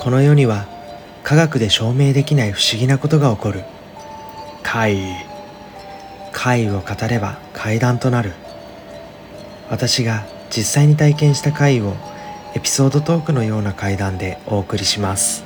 この世には科学で証明できない不思議なことが起こる。怪異。怪異を語れば怪談となる。私が実際に体験した怪異をエピソードトークのような怪談でお送りします。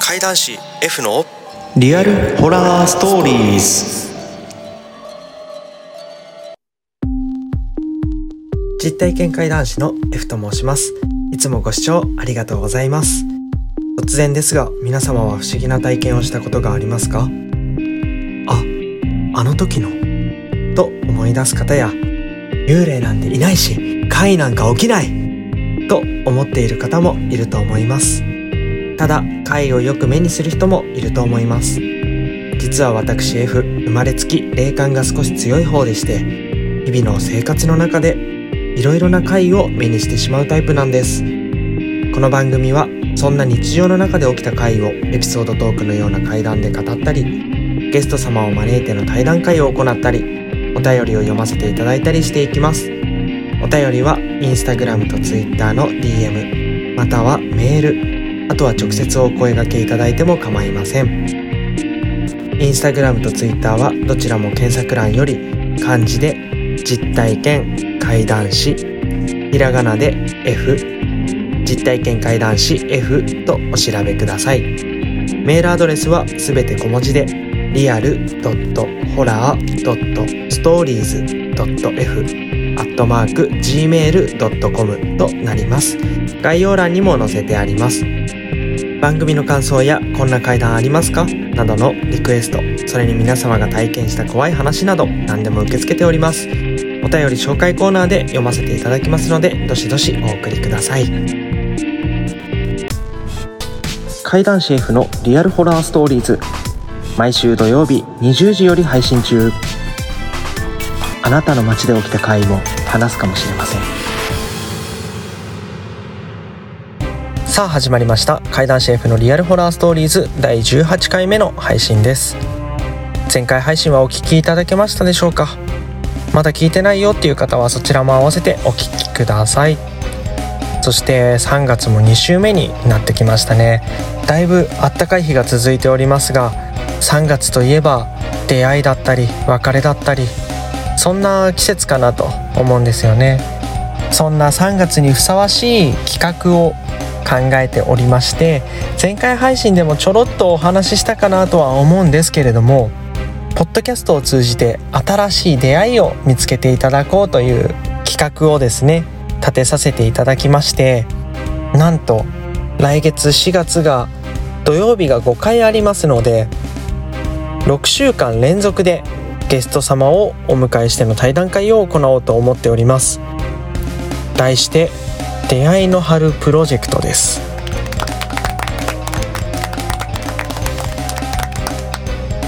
怪談師 F のリアルホラーストーリーズ。実体験怪談師の F と申しますいつもご視聴ありがとうございます。突然ですが皆様は不思議な体験をしたことがありますか？ああの時の？と思い出す方や幽霊なんていないし怪なんか起きない！と思っている方もいると思います。ただ怪をよく目にする人もいると思います。実は私 F 生まれつき霊感が少し強い方でして日々の生活の中でいろいろな回を目にしてしまうタイプなんです。この番組はそんな日常の中で起きた回をエピソードトークのような怪談で語ったりゲスト様を招いての対談会を行ったりお便りを読ませていただいたりしていきます。お便りはインスタグラムとツイッターの DM またはメールあとは直接お声掛けいただいても構いません。インスタグラムとツイッターはどちらも検索欄より漢字で実体験。怪談師ひらがなで F 実体験怪談師 F とお調べください。メールアドレスはすべて小文字でリアル .horror.stories.f アットマーク gmail.com となります。概要欄にも載せてあります。番組の感想やこんな怪談ありますか？などのリクエストそれに皆様が体験した怖い話など何でも受け付けております。お便り紹介コーナーで読ませていただきますのでどしどしお送りください。怪談師 F のリアルホラーストーリーズ。毎週土曜日20時より配信中。あなたの街で起きた怪異も話すかもしれません。さあ始まりました。怪談師 F のリアルホラーストーリーズ。第18回目の配信です。前回配信はお聞きいただけましたでしょうか？まだ聞いてないよっていう方はそちらも合わせてお聴きください。そして3月も2週目になってきましたね。だいぶあったかい日が続いておりますが3月といえば出会いだったり別れだったりそんな季節かなと思うんですよね。そんな3月にふさわしい企画を考えておりまして前回配信でもちょろっとお話ししたかなとは思うんですけれどもポッドキャストを通じて新しい出会いを見つけていただこうという企画をですね立てさせていただきましてなんと来月4月が土曜日が5回ありますので6週間連続でゲスト様をお迎えしての対談会を行おうと思っております。題して出会いの春プロジェクトです。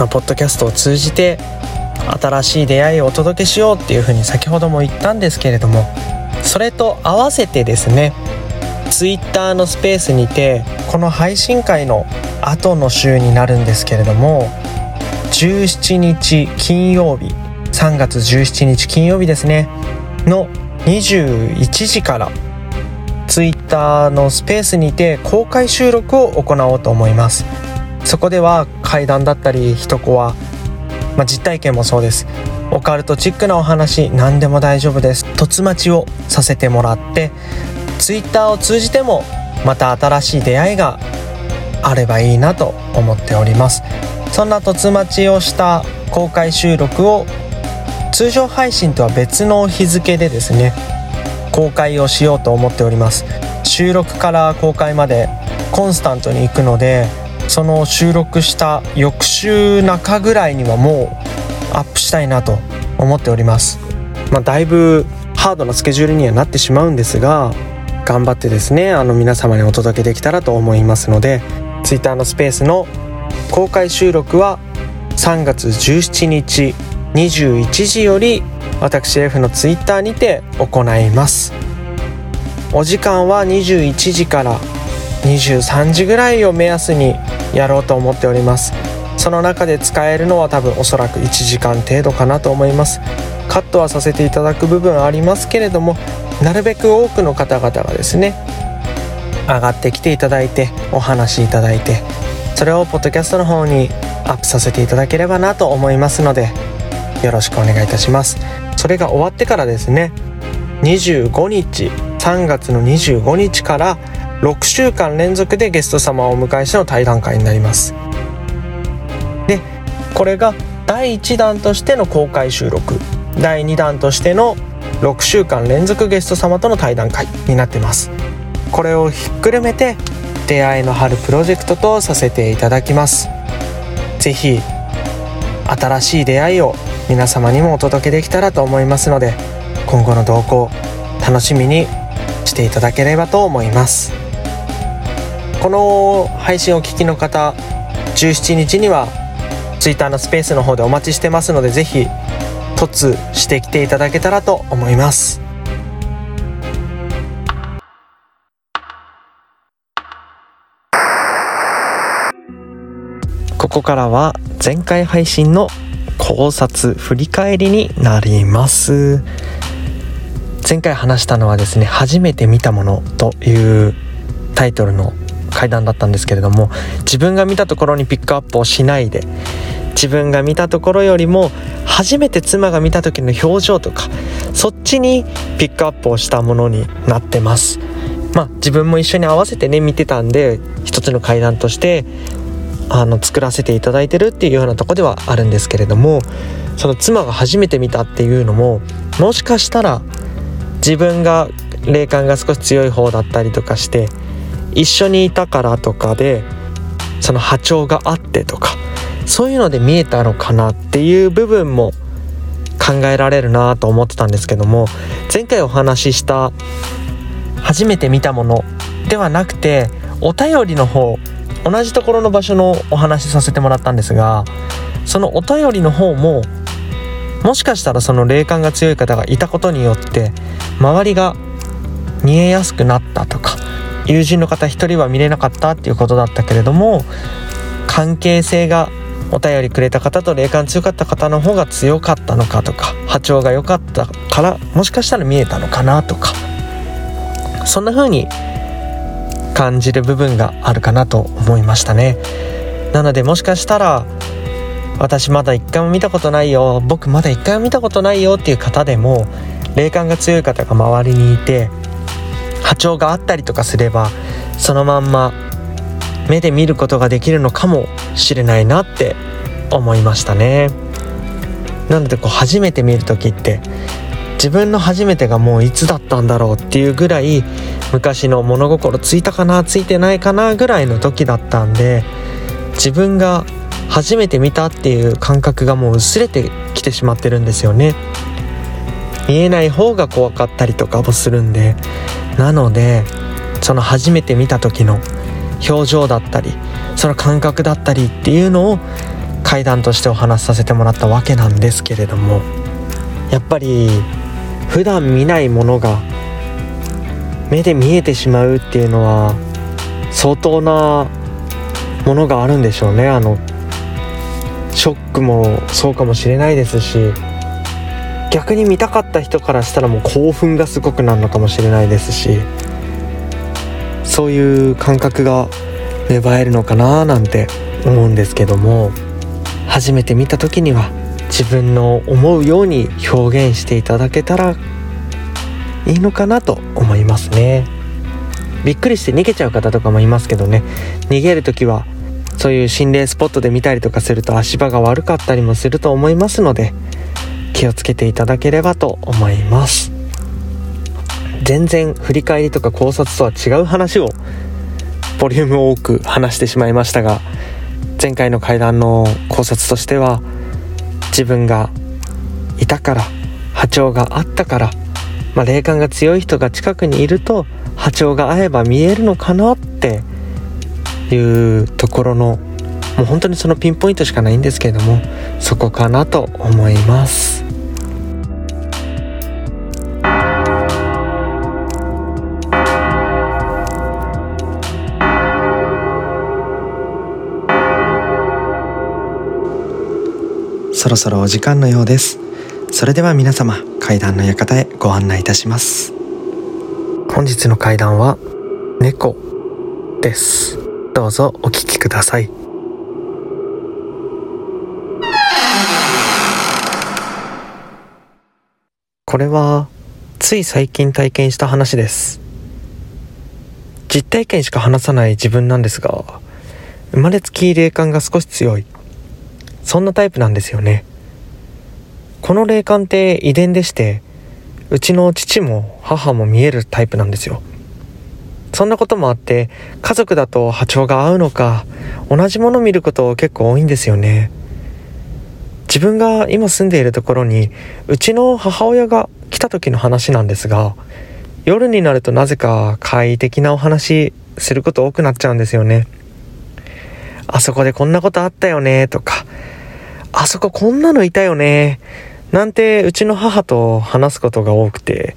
まあ、ポッドキャストを通じて新しい出会いをお届けしようっていうふうに先ほども言ったんですけれどもそれと合わせてですね Twitter のスペースにてこの配信会の後の週になるんですけれども17日金曜日3月17日金曜日ですねの21時から Twitter のスペースにて公開収録を行おうと思います。そこでは怪談だったり一コア、まあ、実体験もそうです。オカルトチックなお話何でも大丈夫です。凸待ちをさせてもらってツイッターを通じてもまた新しい出会いがあればいいなと思っております。そんな凸待ちをした公開収録を通常配信とは別の日付でですね公開をしようと思っております。収録から公開までコンスタントに行くのでその収録した翌週中ぐらいにはもうアップしたいなと思っております。まあ、だいぶハードなスケジュールにはなってしまうんですが頑張ってですねあの皆様にお届けできたらと思いますので Twitter のスペースの公開収録は3月17日21時より私 F の Twitter にて行いますお時間は21時から23時ぐらいを目安にやろうと思っております。その中で使えるのは多分おそらく1時間程度かなと思います。カットはさせていただく部分ありますけれどもなるべく多くの方々がですね上がってきていただいてお話しいただいてそれをポッドキャストの方にアップさせていただければなと思いますのでよろしくお願いいたします。それが終わってからですね25日3月の25日から6週間連続でゲスト様をお迎えしての対談会になります。でこれが第1弾としての公開収録。第2弾としての6週間連続ゲスト様との対談会になってます。これをひっくるめて出会いの春プロジェクトとさせていただきます。是非新しい出会いを皆様にもお届けできたらと思いますので今後の動向楽しみにしていただければと思います。この配信を聞きの方17日には Twitter のスペースの方でお待ちしてますので是非突してきていただけたらと思います。ここからは前回配信の考察振り返りになります。前回話したのはですね初めて見たものというタイトルの階段だったんですけれども自分が見たところにピックアップをしないで自分が見たところよりも初めて妻が見た時の表情とかそっちにピックアップをしたものになってます。まあ自分も一緒に合わせてね見てたんで一つの階段としてあの作らせていただいてるっていうようなとこではあるんですけれどもその妻が初めて見たっていうのももしかしたら自分が霊感が少し強い方だったりとかして一緒にいたからとかでその波長があってとかそういうので見えたのかなっていう部分も考えられるなと思ってたんですけども前回お話しした初めて見たものではなくてお便りの方同じところの場所のお話しさせてもらったんですがそのお便りの方ももしかしたらその霊感が強い方がいたことによって周りが見えやすくなったとか友人の方一人は見れなかったっていうことだったけれども関係性がお便りくれた方と霊感強かった方の方が強かったのかとか波長が良かったからもしかしたら見えたのかなとかそんな風に感じる部分があるかなと思いましたね。なのでもしかしたら私まだ一回も見たことないよ僕まだ一回も見たことないよっていう方でも霊感が強い方が周りにいて波長があったりとかすればそのまんま目で見ることができるのかもしれないなって思いましたね。なのでこう初めて見る時って自分の初めてがもういつだったんだろうっていうぐらい昔の物心ついたかなついてないかなぐらいの時だったんで自分が初めて見たっていう感覚がもう薄れてきてしまってるんですよね。見えない方が怖かったりとかもするんでなのでその初めて見た時の表情だったりその感覚だったりっていうのを階段としてお話しさせてもらったわけなんですけれどもやっぱり普段見ないものが目で見えてしまうっていうのは相当なものがあるんでしょうね。あのショックもそうかもしれないですし逆に見たかった人からしたらもう興奮がすごくなるのかもしれないですしそういう感覚が芽生えるのかななんて思うんですけども初めて見た時には自分の思うように表現していただけたらいいのかなと思いますね。びっくりして逃げちゃう方とかもいますけどね。逃げる時はそういう心霊スポットで見たりとかすると足場が悪かったりもすると思いますので気をつけていただければと思います。全然振り返りとか考察とは違う話をボリューム多く話してしまいましたが前回の会談の考察としては自分がいたから波長があったからまあ、霊感が強い人が近くにいると波長が合えば見えるのかなっていうところのもう本当にそのピンポイントしかないんですけれどもそこかなと思います。そろそろお時間のようです。それでは皆様階段の館へご案内いたします。本日の階段は猫です。どうぞお聞きください。これはつい最近体験した話です。実体験しか話さない自分なんですが生まれつき霊感が少し強い。そんなタイプなんですよね。この霊感って遺伝でしてうちの父も母も見えるタイプなんですよ。そんなこともあって家族だと波長が合うのか同じもの見ること結構多いんですよね。自分が今住んでいるところにうちの母親が来た時の話なんですが夜になるとなぜか快適なお話すること多くなっちゃうんですよね。あそこでこんなことあったよねとかあそここんなのいたよね。なんてうちの母と話すことが多くて。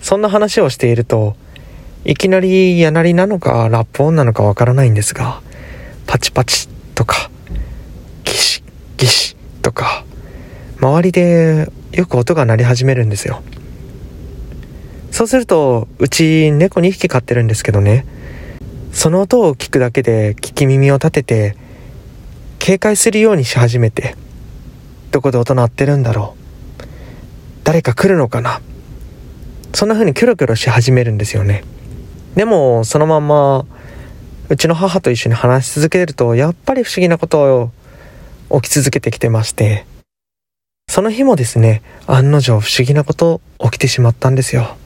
そんな話をしているといきなりやなりなのかラップ音なのかわからないんですがパチパチとかギシギシとか周りでよく音が鳴り始めるんですよ。そうするとうち猫2匹飼ってるんですけどね。その音を聞くだけで聞き耳を立てて警戒するようにし始めてどこで音鳴ってるんだろう。誰か来るのかな。そんな風にキョロキョロし始めるんですよね。でもそのまんまうちの母と一緒に話し続けるとやっぱり不思議なことを起き続けてきてまして、その日もですね、案の定不思議なこと起きてしまったんですよ。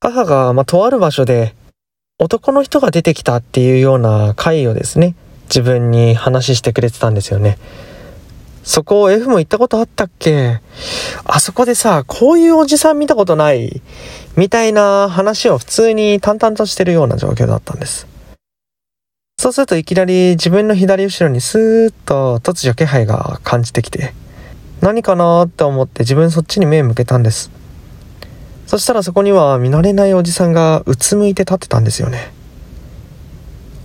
母が、まあ、とある場所で男の人が出てきたっていうような回をですね、自分に話してくれてたんですよね。そこ F も行ったことあったっけ？あそこでさ、こういうおじさん見たことないみたいな話を普通に淡々としてるような状況だったんです。そうするといきなり自分の左後ろにスーッと突如気配が感じてきて、何かなーって思って自分そっちに目向けたんです。そしたらそこには見慣れないおじさんがうつむいて立ってたんですよね。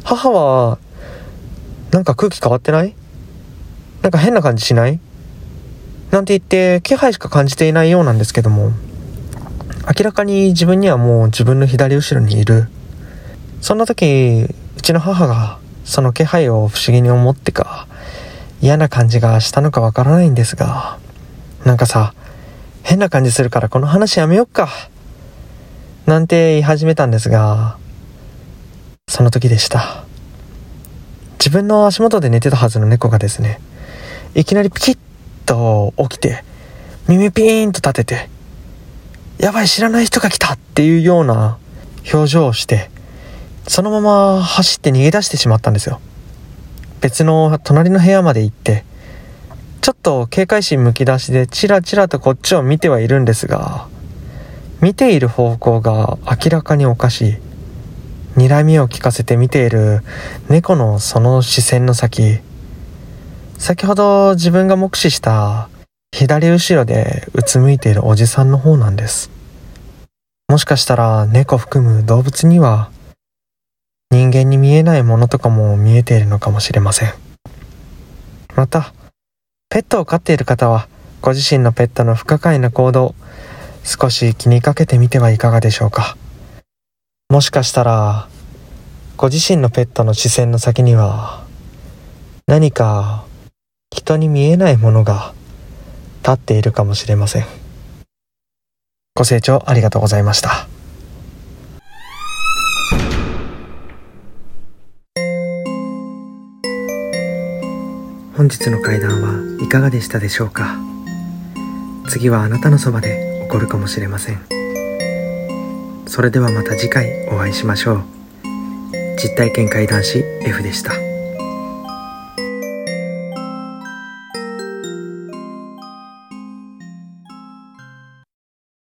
母は、なんか空気変わってない？なんか変な感じしない？なんて言って気配しか感じていないようなんですけども、明らかに自分にはもう自分の左後ろにいる。そんな時う、ちの母がその気配を不思議に思ってか嫌な感じがしたのかわからないんですがなんかさ変な感じするからこの話やめよっかなんて言い始めたんですがその時でした。自分の足元で寝てたはずの猫がですねいきなりピキッと起きて耳ピーンと立ててやばい知らない人が来たっていうような表情をしてそのまま走って逃げ出してしまったんですよ。別の隣の部屋まで行ってちょっと警戒心むき出しでチラチラとこっちを見てはいるんですが見ている方向が明らかにおかしい。睨みを利かせて見ている猫のその視線の先先ほど自分が目視した左後ろでうつむいているおじさんの方なんですもしかしたら猫含む動物には人間に見えないものとかも見えているのかもしれません。また、ペットを飼っている方は、ご自身のペットの不可解な行動、少し気にかけてみてはいかがでしょうか。もしかしたら、ご自身のペットの視線の先には、何か人に見えないものが立っているかもしれません。ご清聴ありがとうございました。本日の会談はいかがでしたでしょうか？次はあなたのそばで起こるかもしれませんそれではまた次回お会いしましょう。実体験会談師 F でした。